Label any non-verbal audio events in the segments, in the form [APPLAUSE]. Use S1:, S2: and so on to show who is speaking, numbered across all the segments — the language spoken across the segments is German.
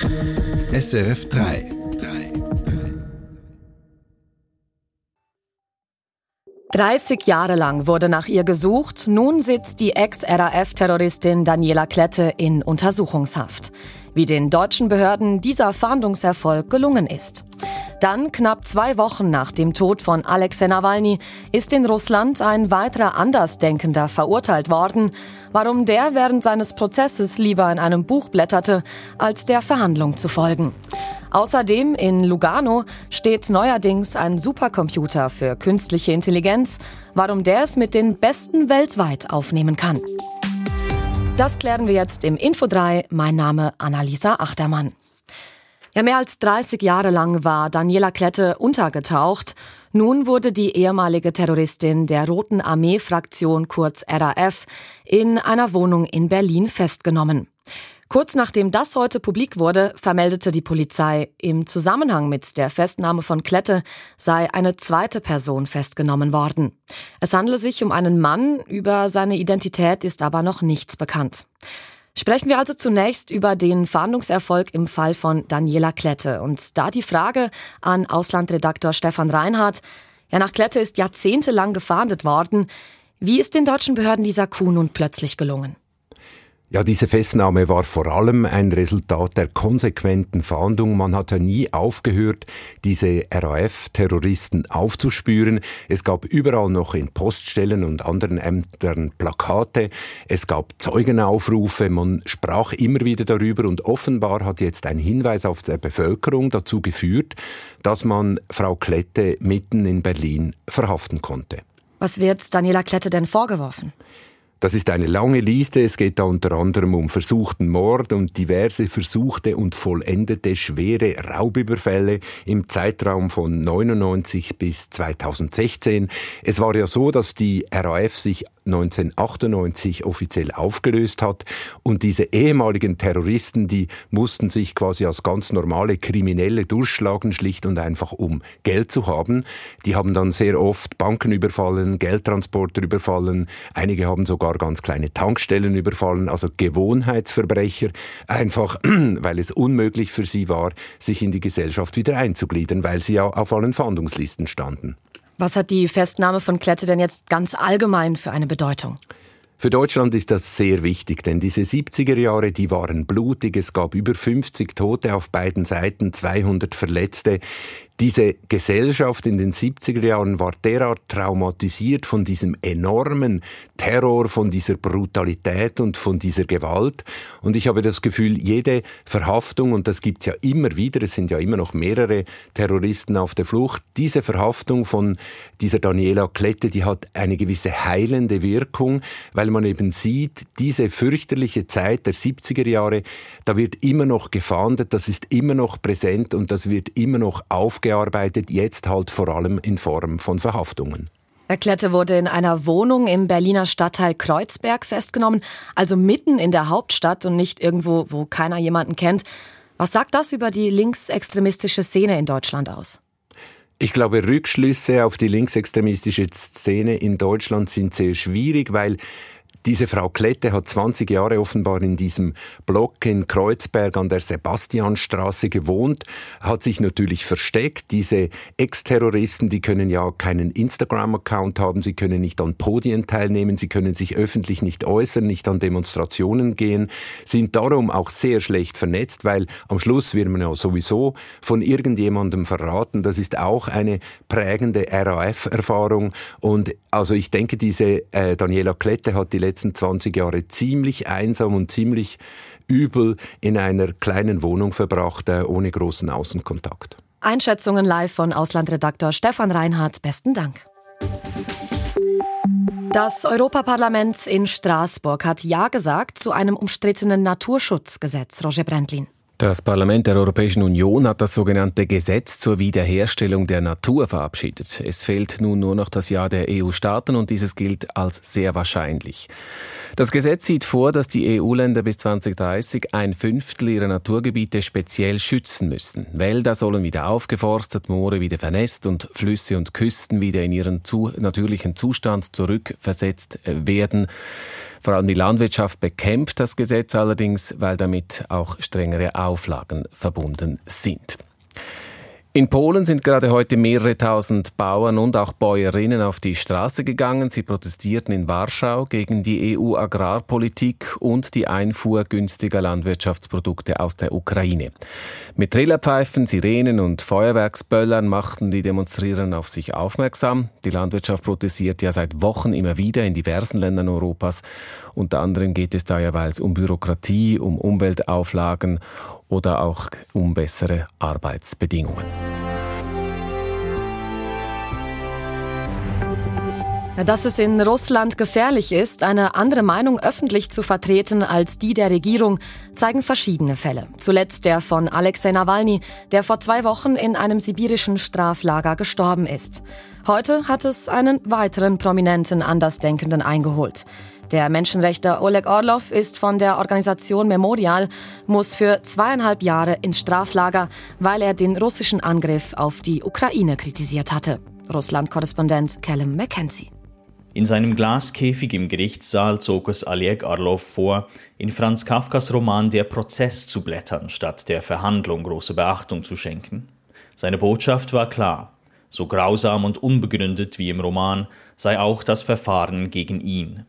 S1: SRF 3. 3.
S2: 30 Jahre lang wurde nach ihr gesucht. Nun sitzt die Ex-RAF-Terroristin Daniela Klette in Untersuchungshaft. Wie den deutschen Behörden dieser Fahndungserfolg gelungen ist. Dann, knapp zwei Wochen nach dem Tod von Alexei Nawalny, ist in Russland ein weiterer Andersdenkender verurteilt worden. Warum der während seines Prozesses lieber in einem Buch blätterte, als der Verhandlung zu folgen. Außerdem in Lugano steht neuerdings ein Supercomputer für künstliche Intelligenz, warum der es mit den Besten weltweit aufnehmen kann. Das klären wir jetzt im Info 3. Mein Name Annalisa Achtermann. Ja, mehr als 30 Jahre lang war Daniela Klette untergetaucht. Nun wurde die ehemalige Terroristin der Roten Armee-Fraktion kurz RAF in einer Wohnung in Berlin festgenommen. Kurz nachdem das heute publik wurde, vermeldete die Polizei, im Zusammenhang mit der Festnahme von Klette sei eine zweite Person festgenommen worden. Es handele sich um einen Mann, über seine Identität ist aber noch nichts bekannt. Sprechen wir also zunächst über den Fahndungserfolg im Fall von Daniela Klette. Und da die Frage an Auslandredaktor Stefan Reinhardt. Ja, nach Klette ist jahrzehntelang gefahndet worden. Wie ist den deutschen Behörden dieser Coup nun plötzlich gelungen?
S3: Ja, diese Festnahme war vor allem ein Resultat der konsequenten Fahndung. Man hat ja nie aufgehört, diese RAF-Terroristen aufzuspüren. Es gab überall noch in Poststellen und anderen Ämtern Plakate. Es gab Zeugenaufrufe. Man sprach immer wieder darüber und offenbar hat jetzt ein Hinweis auf der Bevölkerung dazu geführt, dass man Frau Klette mitten in Berlin verhaften konnte.
S2: Was wird Daniela Klette denn vorgeworfen?
S3: Das ist eine lange Liste. Es geht da unter anderem um versuchten Mord und diverse versuchte und vollendete schwere Raubüberfälle im Zeitraum von 99 bis 2016. Es war ja so, dass die RAF sich 1998 offiziell aufgelöst hat und diese ehemaligen Terroristen, die mussten sich quasi als ganz normale Kriminelle durchschlagen, schlicht und einfach um Geld zu haben. Die haben dann sehr oft Banken überfallen, Geldtransporter überfallen, einige haben sogar sogar ganz kleine Tankstellen überfallen, also Gewohnheitsverbrecher, einfach [CLEARS THROAT] weil es unmöglich für sie war, sich in die Gesellschaft wieder einzugliedern, weil sie ja auf allen Fahndungslisten standen.
S2: Was hat die Festnahme von Klette denn jetzt ganz allgemein für eine Bedeutung?
S3: Für Deutschland ist das sehr wichtig, denn diese 70er Jahre, die waren blutig. Es gab über 50 Tote auf beiden Seiten, 200 Verletzte. Diese Gesellschaft in den 70er Jahren war derart traumatisiert von diesem enormen Terror, von dieser Brutalität und von dieser Gewalt. Und ich habe das Gefühl, jede Verhaftung, und das gibt's ja immer wieder, es sind ja immer noch mehrere Terroristen auf der Flucht, diese Verhaftung von dieser Daniela Klette, die hat eine gewisse heilende Wirkung, weil man eben sieht, diese fürchterliche Zeit der 70er Jahre, da wird immer noch gefahndet, das ist immer noch präsent und das wird immer noch aufgearbeitet aufgearbeitet, jetzt halt vor allem in Form von Verhaftungen.
S2: Herr Klette wurde in einer Wohnung im Berliner Stadtteil Kreuzberg festgenommen, also mitten in der Hauptstadt und nicht irgendwo, wo keiner jemanden kennt. Was sagt das über die linksextremistische Szene in Deutschland aus?
S3: Ich glaube, Rückschlüsse auf die linksextremistische Szene in Deutschland sind sehr schwierig, weil diese Frau Klette hat 20 Jahre offenbar in diesem Block in Kreuzberg an der Sebastianstraße gewohnt, hat sich natürlich versteckt. Diese Ex-Terroristen, die können ja keinen Instagram-Account haben, sie können nicht an Podien teilnehmen, sie können sich öffentlich nicht äußern, nicht an Demonstrationen gehen, sind darum auch sehr schlecht vernetzt, weil am Schluss wird man ja sowieso von irgendjemandem verraten. Das ist auch eine prägende RAF-Erfahrung. Und also ich denke, diese äh, Daniela Klette hat die 20 Jahre ziemlich einsam und ziemlich übel in einer kleinen Wohnung verbracht, äh, ohne großen Außenkontakt.
S2: Einschätzungen live von Auslandredaktor Stefan Reinhardt. Besten Dank. Das Europaparlament in Straßburg hat Ja gesagt zu einem umstrittenen Naturschutzgesetz, Roger Brandlin.
S4: Das Parlament der Europäischen Union hat das sogenannte Gesetz zur Wiederherstellung der Natur verabschiedet. Es fehlt nun nur noch das Ja der EU-Staaten und dieses gilt als sehr wahrscheinlich. Das Gesetz sieht vor, dass die EU-Länder bis 2030 ein Fünftel ihrer Naturgebiete speziell schützen müssen. Wälder sollen wieder aufgeforstet, Moore wieder vernässt und Flüsse und Küsten wieder in ihren zu natürlichen Zustand zurückversetzt werden. Vor allem die Landwirtschaft bekämpft das Gesetz allerdings, weil damit auch strengere Auflagen verbunden sind. In Polen sind gerade heute mehrere tausend Bauern und auch Bäuerinnen auf die Straße gegangen. Sie protestierten in Warschau gegen die EU-Agrarpolitik und die Einfuhr günstiger Landwirtschaftsprodukte aus der Ukraine. Mit Trillerpfeifen, Sirenen und Feuerwerksböllern machten die Demonstrierenden auf sich aufmerksam. Die Landwirtschaft protestiert ja seit Wochen immer wieder in diversen Ländern Europas. Unter anderem geht es da jeweils um Bürokratie, um Umweltauflagen oder auch um bessere Arbeitsbedingungen.
S2: Dass es in Russland gefährlich ist, eine andere Meinung öffentlich zu vertreten als die der Regierung, zeigen verschiedene Fälle. Zuletzt der von Alexei Nawalny, der vor zwei Wochen in einem sibirischen Straflager gestorben ist. Heute hat es einen weiteren prominenten Andersdenkenden eingeholt. Der Menschenrechter Oleg Orlov ist von der Organisation Memorial, muss für zweieinhalb Jahre ins Straflager, weil er den russischen Angriff auf die Ukraine kritisiert hatte. Russland-Korrespondent Callum McKenzie.
S5: In seinem Glaskäfig im Gerichtssaal zog es Oleg Orlov vor, in Franz Kafkas Roman Der Prozess zu blättern, statt der Verhandlung große Beachtung zu schenken. Seine Botschaft war klar. So grausam und unbegründet wie im Roman sei auch das Verfahren gegen ihn.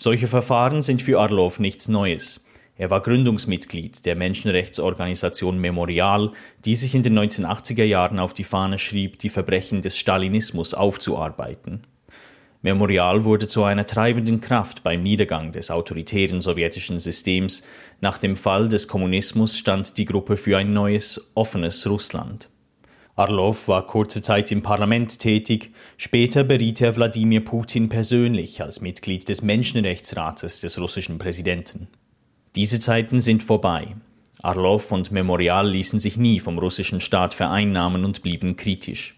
S5: Solche Verfahren sind für Arlov nichts Neues. Er war Gründungsmitglied der Menschenrechtsorganisation Memorial, die sich in den 1980er Jahren auf die Fahne schrieb, die Verbrechen des Stalinismus aufzuarbeiten. Memorial wurde zu einer treibenden Kraft beim Niedergang des autoritären sowjetischen Systems. Nach dem Fall des Kommunismus stand die Gruppe für ein neues, offenes Russland. Arlov war kurze Zeit im Parlament tätig, später beriet er Wladimir Putin persönlich als Mitglied des Menschenrechtsrates des russischen Präsidenten. Diese Zeiten sind vorbei. Arlov und Memorial ließen sich nie vom russischen Staat vereinnahmen und blieben kritisch.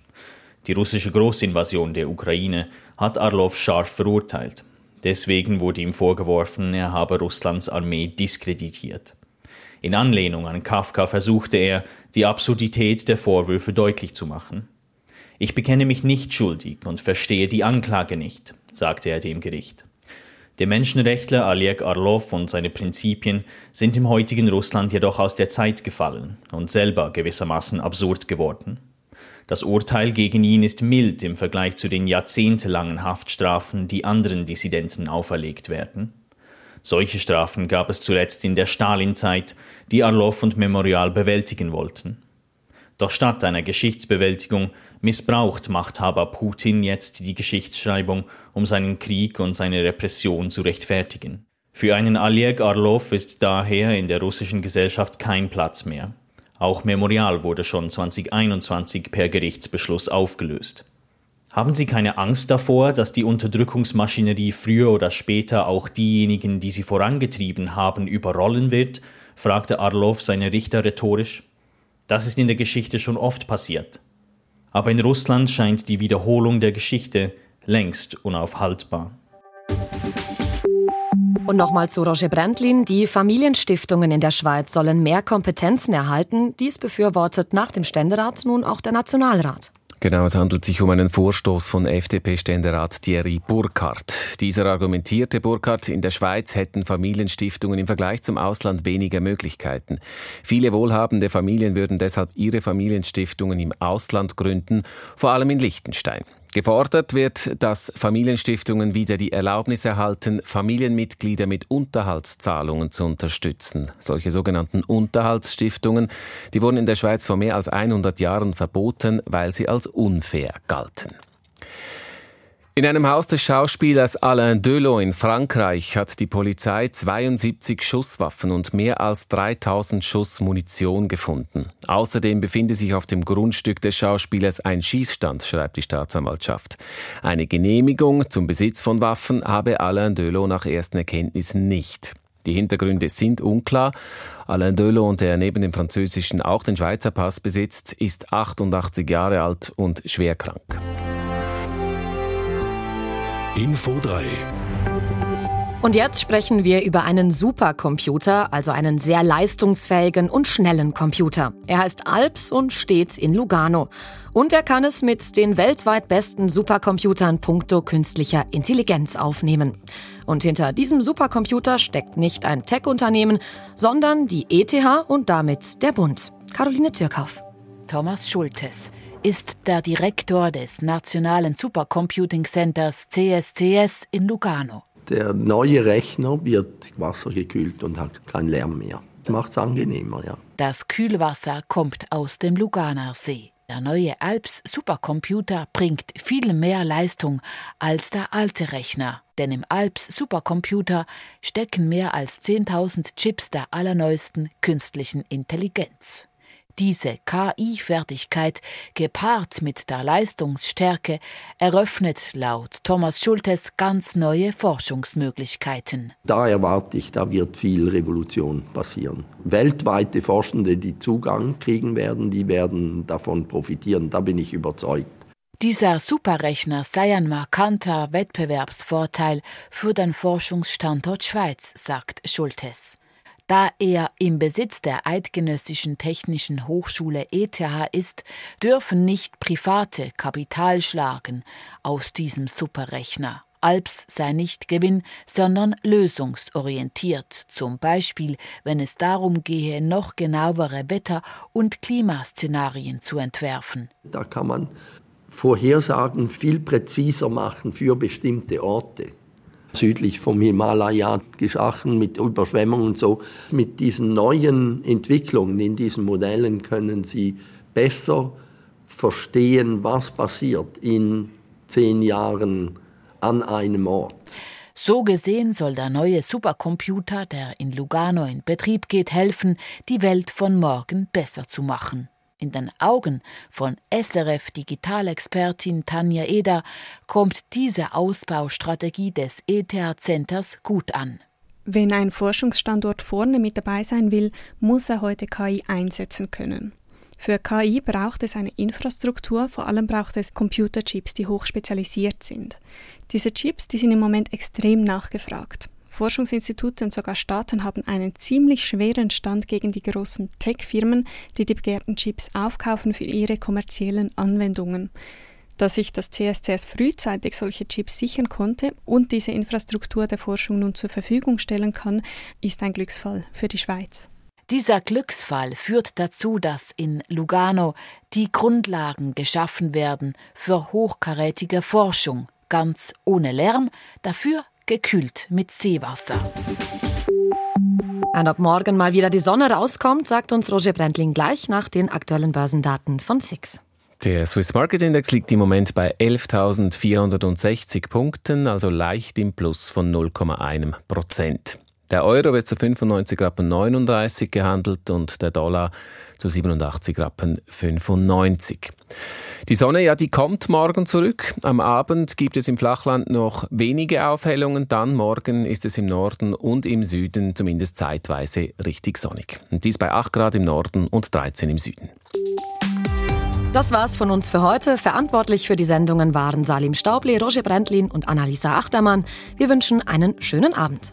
S5: Die russische Großinvasion der Ukraine hat Arlov scharf verurteilt. Deswegen wurde ihm vorgeworfen, er habe Russlands Armee diskreditiert. In Anlehnung an Kafka versuchte er, die Absurdität der Vorwürfe deutlich zu machen. Ich bekenne mich nicht schuldig und verstehe die Anklage nicht, sagte er dem Gericht. Der Menschenrechtler Oleg Arlov und seine Prinzipien sind im heutigen Russland jedoch aus der Zeit gefallen und selber gewissermaßen absurd geworden. Das Urteil gegen ihn ist mild im Vergleich zu den jahrzehntelangen Haftstrafen, die anderen Dissidenten auferlegt werden. Solche Strafen gab es zuletzt in der Stalinzeit, die Arlov und Memorial bewältigen wollten. Doch statt einer Geschichtsbewältigung missbraucht Machthaber Putin jetzt die Geschichtsschreibung, um seinen Krieg und seine Repression zu rechtfertigen. Für einen Oleg Arlov ist daher in der russischen Gesellschaft kein Platz mehr. Auch Memorial wurde schon 2021 per Gerichtsbeschluss aufgelöst. Haben Sie keine Angst davor, dass die Unterdrückungsmaschinerie früher oder später auch diejenigen, die sie vorangetrieben haben, überrollen wird? fragte Arlov seine Richter rhetorisch. Das ist in der Geschichte schon oft passiert. Aber in Russland scheint die Wiederholung der Geschichte längst unaufhaltbar.
S2: Und nochmal zu Roger Brandlin. Die Familienstiftungen in der Schweiz sollen mehr Kompetenzen erhalten. Dies befürwortet nach dem Ständerat nun auch der Nationalrat.
S4: Genau, es handelt sich um einen Vorstoß von FDP-Ständerat Thierry Burkhardt. Dieser argumentierte Burkhardt, in der Schweiz hätten Familienstiftungen im Vergleich zum Ausland weniger Möglichkeiten. Viele wohlhabende Familien würden deshalb ihre Familienstiftungen im Ausland gründen, vor allem in Liechtenstein. Gefordert wird, dass Familienstiftungen wieder die Erlaubnis erhalten, Familienmitglieder mit Unterhaltszahlungen zu unterstützen. Solche sogenannten Unterhaltsstiftungen, die wurden in der Schweiz vor mehr als 100 Jahren verboten, weil sie als unfair galten. In einem Haus des Schauspielers Alain Delon in Frankreich hat die Polizei 72 Schusswaffen und mehr als 3000 Schuss Munition gefunden. Außerdem befinde sich auf dem Grundstück des Schauspielers ein Schießstand, schreibt die Staatsanwaltschaft. Eine Genehmigung zum Besitz von Waffen habe Alain Delon nach ersten Erkenntnissen nicht. Die Hintergründe sind unklar. Alain Delon, der neben dem französischen auch den Schweizer Pass besitzt, ist 88 Jahre alt und schwer krank.
S1: Info 3
S2: und jetzt sprechen wir über einen Supercomputer, also einen sehr leistungsfähigen und schnellen Computer. Er heißt Alps und steht in Lugano. Und er kann es mit den weltweit besten Supercomputern puncto künstlicher Intelligenz aufnehmen. Und hinter diesem Supercomputer steckt nicht ein Tech-Unternehmen, sondern die ETH und damit der Bund. Caroline Türkauf.
S6: Thomas Schultes ist der Direktor des Nationalen Supercomputing Centers CSCS in Lugano.
S7: Der neue Rechner wird wassergekühlt und hat keinen Lärm mehr. Das macht es angenehmer, ja.
S6: Das Kühlwasser kommt aus dem Luganer See. Der neue Alps Supercomputer bringt viel mehr Leistung als der alte Rechner, denn im Alps Supercomputer stecken mehr als 10.000 Chips der allerneuesten künstlichen Intelligenz. Diese KI-Fertigkeit, gepaart mit der Leistungsstärke, eröffnet laut Thomas Schultes ganz neue Forschungsmöglichkeiten.
S7: Da erwarte ich, da wird viel Revolution passieren. Weltweite Forschende, die Zugang kriegen werden, die werden davon profitieren. Da bin ich überzeugt.
S6: Dieser Superrechner sei ein markanter Wettbewerbsvorteil für den Forschungsstandort Schweiz, sagt Schultes. Da er im Besitz der Eidgenössischen Technischen Hochschule ETH ist, dürfen nicht private Kapital schlagen aus diesem Superrechner. Alps sei nicht Gewinn, sondern lösungsorientiert, zum Beispiel wenn es darum gehe, noch genauere Wetter- und Klimaszenarien zu entwerfen.
S7: Da kann man Vorhersagen viel präziser machen für bestimmte Orte südlich vom Himalaya geschaffen mit Überschwemmungen und so. Mit diesen neuen Entwicklungen in diesen Modellen können Sie besser verstehen, was passiert in zehn Jahren an einem Ort.
S6: So gesehen soll der neue Supercomputer, der in Lugano in Betrieb geht, helfen, die Welt von morgen besser zu machen. In den Augen von SRF Digitalexpertin Tanja Eder kommt diese Ausbaustrategie des ETH-Centers gut an.
S8: Wenn ein Forschungsstandort vorne mit dabei sein will, muss er heute KI einsetzen können. Für KI braucht es eine Infrastruktur, vor allem braucht es Computerchips, die hochspezialisiert sind. Diese Chips, die sind im Moment extrem nachgefragt. Forschungsinstitute und sogar Staaten haben einen ziemlich schweren Stand gegen die großen Tech-Firmen, die die begehrten Chips aufkaufen für ihre kommerziellen Anwendungen. Dass sich das CSCS frühzeitig solche Chips sichern konnte und diese Infrastruktur der Forschung nun zur Verfügung stellen kann, ist ein Glücksfall für die Schweiz.
S6: Dieser Glücksfall führt dazu, dass in Lugano die Grundlagen geschaffen werden für hochkarätige Forschung, ganz ohne Lärm, dafür gekühlt mit Seewasser.
S2: Und ob morgen mal wieder die Sonne rauskommt, sagt uns Roger Brendling gleich nach den aktuellen Börsendaten von SIX.
S4: Der Swiss Market Index liegt im Moment bei 11.460 Punkten, also leicht im Plus von 0,1 Prozent. Der Euro wird zu 95 Rappen 39 gehandelt und der Dollar zu 87 Rappen 95. Die Sonne, ja, die kommt morgen zurück. Am Abend gibt es im Flachland noch wenige Aufhellungen, dann morgen ist es im Norden und im Süden zumindest zeitweise richtig sonnig. Und dies bei 8 Grad im Norden und 13 im Süden.
S2: Das war's von uns für heute. Verantwortlich für die Sendungen waren Salim Staubli, Roger Brendlin und Annalisa Achtermann. Wir wünschen einen schönen Abend.